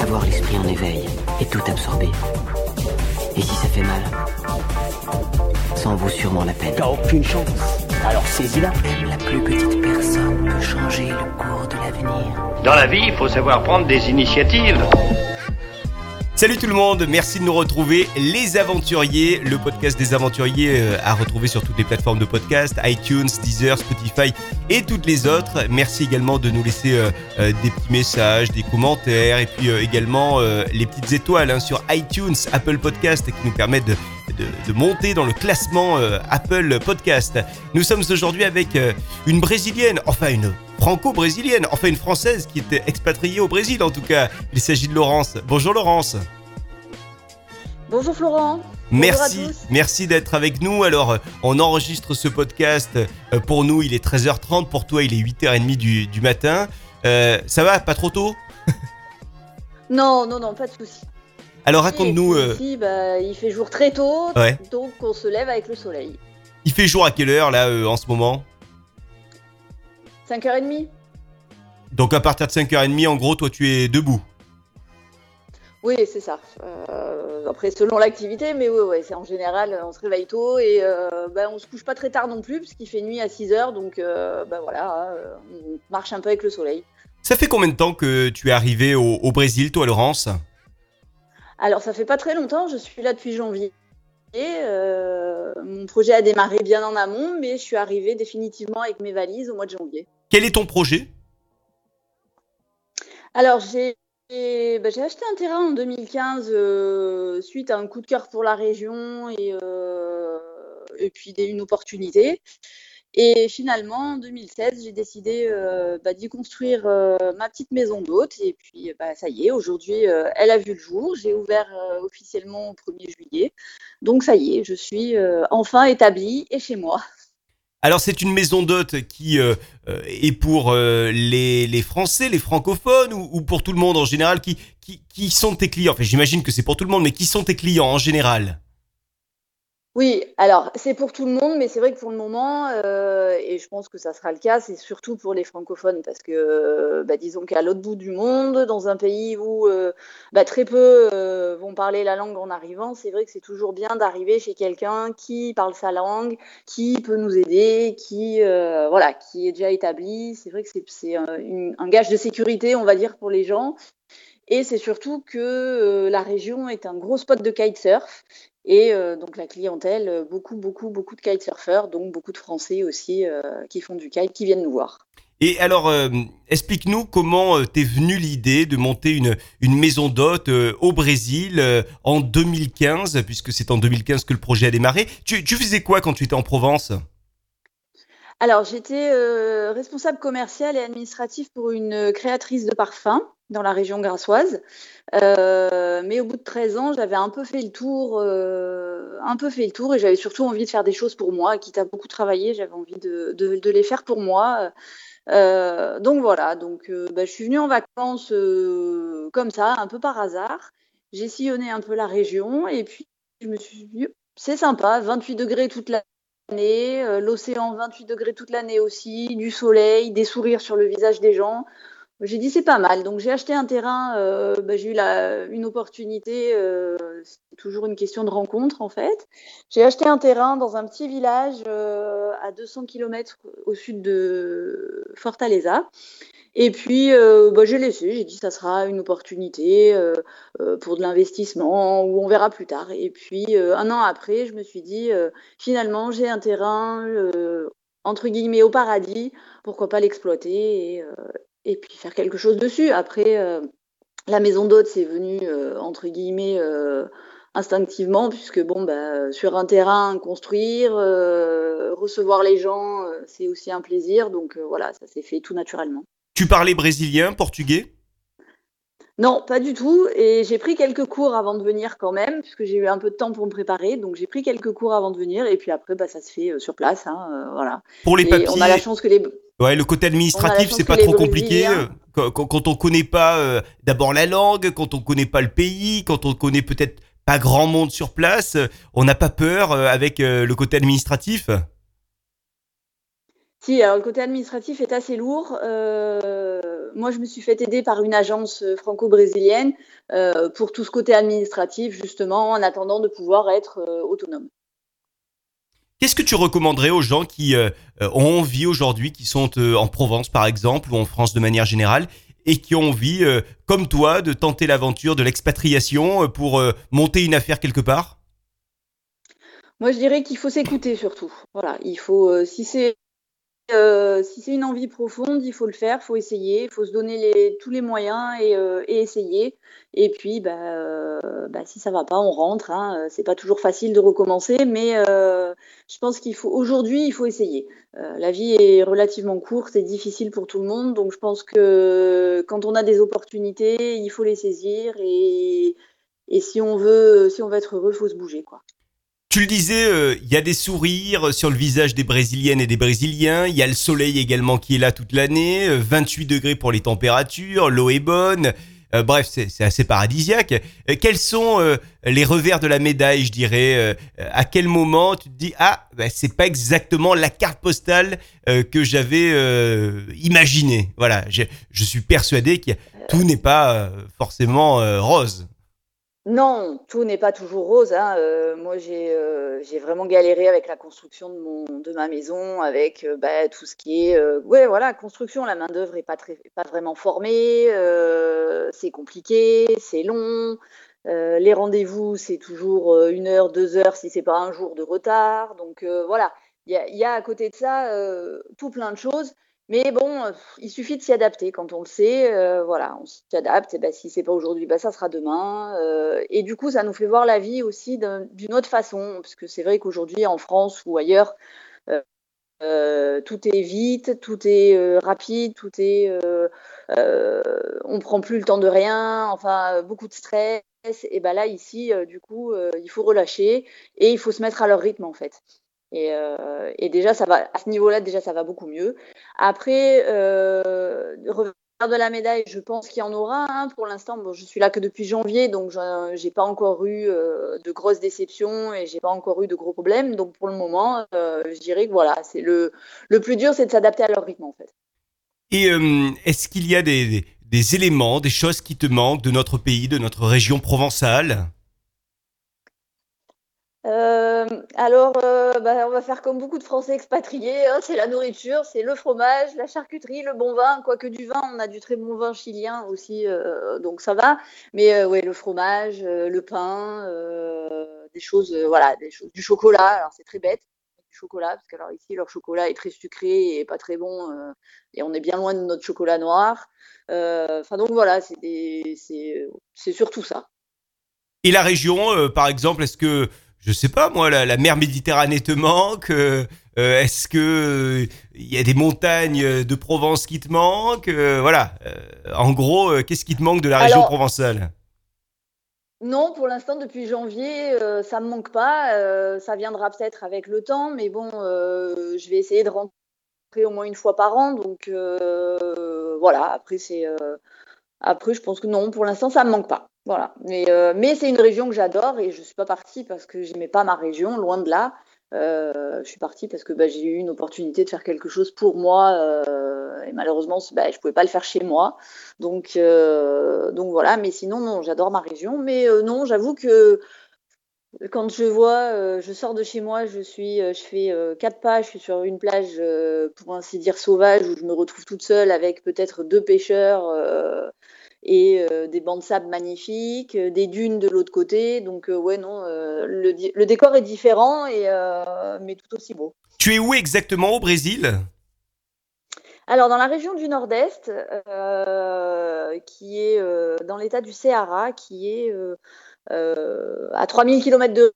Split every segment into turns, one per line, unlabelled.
Avoir l'esprit en éveil et tout absorber. Et si ça fait mal Ça en vaut sûrement la peine.
T'as aucune chance. Alors saisis-la.
Même la plus petite personne peut changer le cours de l'avenir.
Dans la vie, il faut savoir prendre des initiatives.
Salut tout le monde, merci de nous retrouver. Les Aventuriers, le podcast des Aventuriers euh, à retrouver sur toutes les plateformes de podcast, iTunes, Deezer, Spotify et toutes les autres. Merci également de nous laisser euh, euh, des petits messages, des commentaires et puis également les petites étoiles hein, sur iTunes, Apple Podcast qui nous permettent de, monter dans le classement Apple Podcast. Nous sommes aujourd'hui avec une brésilienne, enfin une franco-brésilienne, enfin une française qui était expatriée au Brésil en tout cas. Il s'agit de Laurence. Bonjour Laurence.
Bonjour Florent.
Merci, merci d'être avec nous. Alors, on enregistre ce podcast. euh, Pour nous, il est 13h30. Pour toi, il est 8h30 du, du matin. Euh, ça va? Pas trop tôt?
Non, non, non, pas de souci.
Alors, raconte-nous. euh,
Ici, bah, il fait jour très tôt,
Ouais.
donc on se lève avec le soleil.
il fait jour à quelle heure là euh, en ce moment?
5h30
Donc, à partir de 5h30, en gros, toi, tu es debout.
Oui, c'est ça. Euh, après, selon l'activité, mais oui, ouais, c'est en général, on se réveille tôt et euh, bah, on se couche pas très tard non plus, parce qu'il fait nuit à 6h, donc euh, bah, voilà, euh, on marche un peu avec le soleil.
Ça fait combien de temps que tu es arrivé au, au Brésil, toi, Laurence?
Alors, ça fait pas très longtemps, je suis là depuis janvier. Euh, mon projet a démarré bien en amont, mais je suis arrivée définitivement avec mes valises au mois de janvier.
Quel est ton projet?
Alors, j'ai bah, j'ai acheté un terrain en 2015 euh, suite à un coup de cœur pour la région et, euh, et puis des- une opportunité. Et finalement, en 2016, j'ai décidé euh, bah, d'y construire euh, ma petite maison d'hôte. Et puis, bah, ça y est, aujourd'hui, euh, elle a vu le jour. J'ai ouvert officiellement au 1er juillet. Donc, ça y est, je suis enfin établie et chez moi.
Alors c'est une maison d'hôte qui est pour les, Français, les francophones ou, ou pour tout le monde en général qui, qui, qui sont tes clients? Enfin j'imagine que c'est pour tout le monde, mais qui sont tes clients en général?
Oui, alors c'est pour tout le monde, mais c'est vrai que pour le moment, euh, et je pense que ça sera le cas, c'est surtout pour les francophones, parce que euh, bah, disons qu'à l'autre bout du monde, dans un pays où euh, bah, très peu vont parler la langue en arrivant, c'est vrai que c'est toujours bien d'arriver chez quelqu'un qui parle sa langue, qui peut nous aider, qui voilà, qui est déjà établi. C'est vrai que c'est un, gage de sécurité, on va dire, pour les gens. Et c'est surtout que la région est un gros spot de kitesurf. Et euh, donc la clientèle, euh, beaucoup, beaucoup, beaucoup de kitesurfers, donc beaucoup de Français aussi euh, qui font du kite, qui viennent nous voir.
Et alors explique-nous comment t'es venue l'idée de monter une, maison d'hôte euh, au Brésil en 2015, puisque c'est en 2015 que le projet a démarré. Tu faisais quoi quand tu étais en Provence?
Alors j'étais euh, responsable commercial et administratif pour une créatrice de parfums dans la région grassoise. Euh, mais au bout de 13 ans, j'avais un peu fait le tour, euh, un peu fait le tour, et j'avais surtout envie de faire des choses pour moi, quitte à beaucoup travailler, j'avais envie de, les faire pour moi. Donc voilà, donc bah, je suis venue en vacances comme ça, un peu par hasard. J'ai sillonné un peu la région, et puis je me suis dit, c'est sympa, 28 degrés toute l'année, euh, l'océan 28 degrés toute l'année aussi, du soleil, des sourires sur le visage des gens. J'ai dit c'est pas mal, donc j'ai acheté un terrain, euh, bah, j'ai eu la, une opportunité, euh, c'est toujours une question de rencontre en fait. J'ai acheté un terrain dans un petit village à 200 km au sud de Fortaleza. Et puis euh, bah, j'ai laissé, j'ai dit ça sera une opportunité euh, euh, pour de l'investissement ou on verra plus tard. Et puis un an après, je me suis dit finalement j'ai un terrain entre guillemets au paradis, pourquoi pas l'exploiter et, puis faire quelque chose dessus. Après, la maison d'hôte, c'est venu, entre guillemets, instinctivement, puisque bon, bah, sur un terrain, construire, recevoir les gens, c'est aussi un plaisir. Donc voilà, ça s'est fait tout naturellement.
Tu parlais brésilien, portugais?
Non, pas du tout. Et j'ai pris quelques cours avant de venir quand même, puisque j'ai eu un peu de temps pour me préparer. Donc j'ai pris quelques cours avant de venir. Et puis après, bah, ça se fait euh, sur place. Hein, euh, voilà.
Pour les
Et
papiers
on a la chance que les,
Ouais, le côté administratif, c'est pas trop compliqué. Euh, Quand, quand, on connaît pas euh, d'abord la langue, quand on connaît pas le pays, quand on connaît peut-être pas grand monde sur place, on n'a pas peur euh, avec le côté administratif?
Si, alors le côté administratif est assez lourd. Euh, moi, je me suis fait aider par une agence euh, franco-brésilienne euh, pour tout ce côté administratif, justement, en attendant de pouvoir être autonome.
Qu'est-ce que tu recommanderais aux gens qui ont envie aujourd'hui, qui sont en Provence par exemple, ou en France de manière générale, et qui ont envie, comme toi, de tenter l'aventure de l'expatriation pour monter une affaire quelque part?
Moi, je dirais qu'il faut s'écouter surtout. Voilà, il faut, si c'est euh, si c'est une envie profonde, il faut le faire, il faut essayer, il faut se donner tous les moyens et, euh, essayer. Et puis, bah, euh, bah, si ça va pas, on rentre. Hein. C'est pas toujours facile de recommencer, mais je pense qu'il faut aujourd'hui, il faut essayer. la vie est relativement courte et difficile pour tout le monde, donc je pense que quand on a des opportunités, il faut les saisir et, et si on veut, si on veut être heureux, il faut se bouger, quoi.
Tu le disais, euh, il y a des sourires sur le visage des Brésiliennes et des Brésiliens. Il y a le soleil également qui est là toute l'année. 28 euh, degrés pour les températures. L'eau est bonne. Euh, bref, c'est assez paradisiaque. quels sont les revers de la médaille, je dirais? À quel moment tu te dis ah, bah, c'est pas exactement la carte postale que j'avais imaginée? Voilà, je, je suis persuadé que tout n'est pas forcément rose.
Non, tout n'est pas toujours rose. Hein. Euh, moi, euh, j'ai vraiment galéré avec la construction de, ma maison, avec euh, bah, tout ce qui est, ouais, voilà, construction. La main d'œuvre est pas vraiment formée. c'est compliqué, c'est long. les rendez-vous, c'est toujours une heure, deux heures, si c'est pas un jour de retard. Donc voilà, il y a, à côté de ça tout plein de choses. Mais bon, euh, il suffit de s'y adapter quand on le sait. Euh, voilà, on s'y adapte. Et ben, si c'est pas aujourd'hui, ben, ça sera demain. Euh, et du coup, ça nous fait voir la vie aussi d'une autre façon. Parce que c'est vrai qu'aujourd'hui, en France ou ailleurs, tout est vite, tout est rapide, tout est. on prend plus le temps de rien. Enfin, beaucoup de stress. Et ben là, ici, du coup, il faut relâcher et il faut se mettre à leur rythme en fait. Euh, et, déjà, à ce niveau-là, déjà, ça va beaucoup mieux. Après, euh, de la médaille, je pense qu'il y en aura. Hein. Pour l'instant, bon, je suis là que depuis janvier, donc j'ai pas encore eu euh, de grosses déceptions et j'ai pas encore eu de gros problèmes. Donc pour le moment, euh, je dirais que voilà, c'est le, le plus dur, c'est de s'adapter à leur rythme en fait.
Et est-ce qu'il y a des éléments, des choses qui te manquent de notre pays, de notre région provençale?
Euh, alors, euh, bah, on va faire comme beaucoup de Français expatriés. Hein, c'est la nourriture, c'est le fromage, la charcuterie, le bon vin. Quoique du vin, on a du très bon vin chilien aussi, euh, donc ça va. Mais ouais, le fromage, le pain, des choses, voilà, du chocolat. Alors c'est très bête, du chocolat, parce que alors ici leur chocolat est très sucré et pas très bon, et on est bien loin de notre chocolat noir. Enfin donc voilà, c'est surtout ça.
Et la région, par exemple, est-ce que je sais pas moi, la, mer Méditerranée te manque euh, euh, Est-ce que il y a des montagnes de Provence qui te manquent euh, Voilà. en gros, qu'est-ce qui te manque de la région provençale?
Non, pour l'instant, depuis janvier, ça me manque pas. ça viendra peut-être avec le temps, mais bon, je vais essayer de rentrer au moins une fois par an. Donc voilà. Après, c'est après, je pense que non, pour l'instant, ça me manque pas. Voilà. Mais, euh, mais c'est une région que j'adore et je ne suis pas partie parce que j'aimais pas ma région, loin de là. Euh, je suis partie parce que bah, j'ai eu une opportunité de faire quelque chose pour moi euh, et malheureusement bah, je ne pouvais pas le faire chez moi. Donc, donc voilà, mais sinon non, j'adore ma région. Mais non, j'avoue que quand je vois, je sors de chez moi, je suis, je fais quatre pas, je suis sur une plage pour ainsi dire sauvage où je me retrouve toute seule avec peut-être deux pêcheurs et euh, des bancs de sable magnifiques, euh, des dunes de l'autre côté. Donc euh, ouais non, le, le, décor est différent et mais tout aussi beau.
Tu es où exactement au Brésil?
Alors, dans la région du Nord-Est, qui est dans l'état du Ceará, qui est à 3000 km de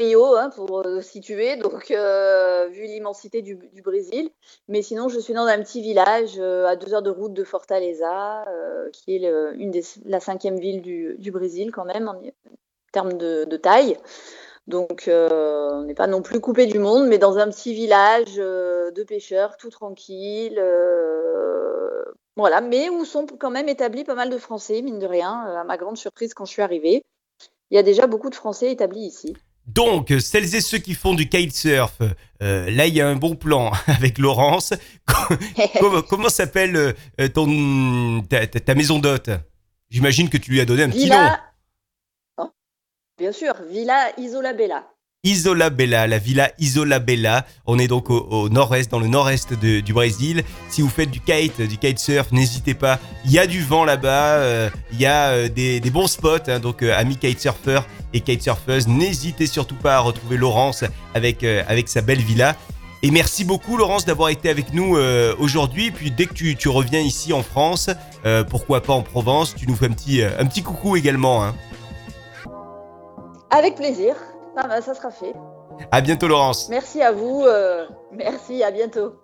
Rio, hein, pour euh, situer, donc euh, vu l'immensité du, Brésil. Mais sinon, je suis dans un petit village euh, à deux heures de route de Fortaleza, qui est une des, la cinquième ville du, Brésil quand même en, termes de, taille. Donc, on n'est pas non plus coupé du monde, mais dans un petit village de pêcheurs, tout tranquille. voilà, mais où sont quand même établis pas mal de Français, mine de rien, à ma grande surprise quand je suis arrivée. Il y a déjà beaucoup de Français établis ici.
Donc, celles et ceux qui font du kitesurf, euh, là, il y a un bon plan avec Laurence. comment comment s'appelle euh, ton ta, maison d'hôte? J'imagine que tu lui as donné un petit nom.
Villa. Oh, bien sûr, Villa Isola Bella.
Isola Bella, la villa Isola Bella. On est donc au, nord-est, dans le nord-est de- du Brésil. Si vous faites du kite, du kitesurf, n'hésitez pas. Il y a du vent là-bas, euh, il y a euh, des, bons spots. hein. donc, euh, amis kitesurfers et kitesurfeuses, n'hésitez surtout pas à retrouver Laurence avec, avec sa belle villa. Et merci beaucoup Laurence d'avoir été avec nous aujourd'hui. Puis dès que tu, tu reviens ici en France, pourquoi pas en Provence, tu nous fais un petit, un petit coucou également. Hein.
Avec plaisir. Ça, ça sera fait.
À bientôt Laurence.
Merci à vous. euh, merci, à bientôt.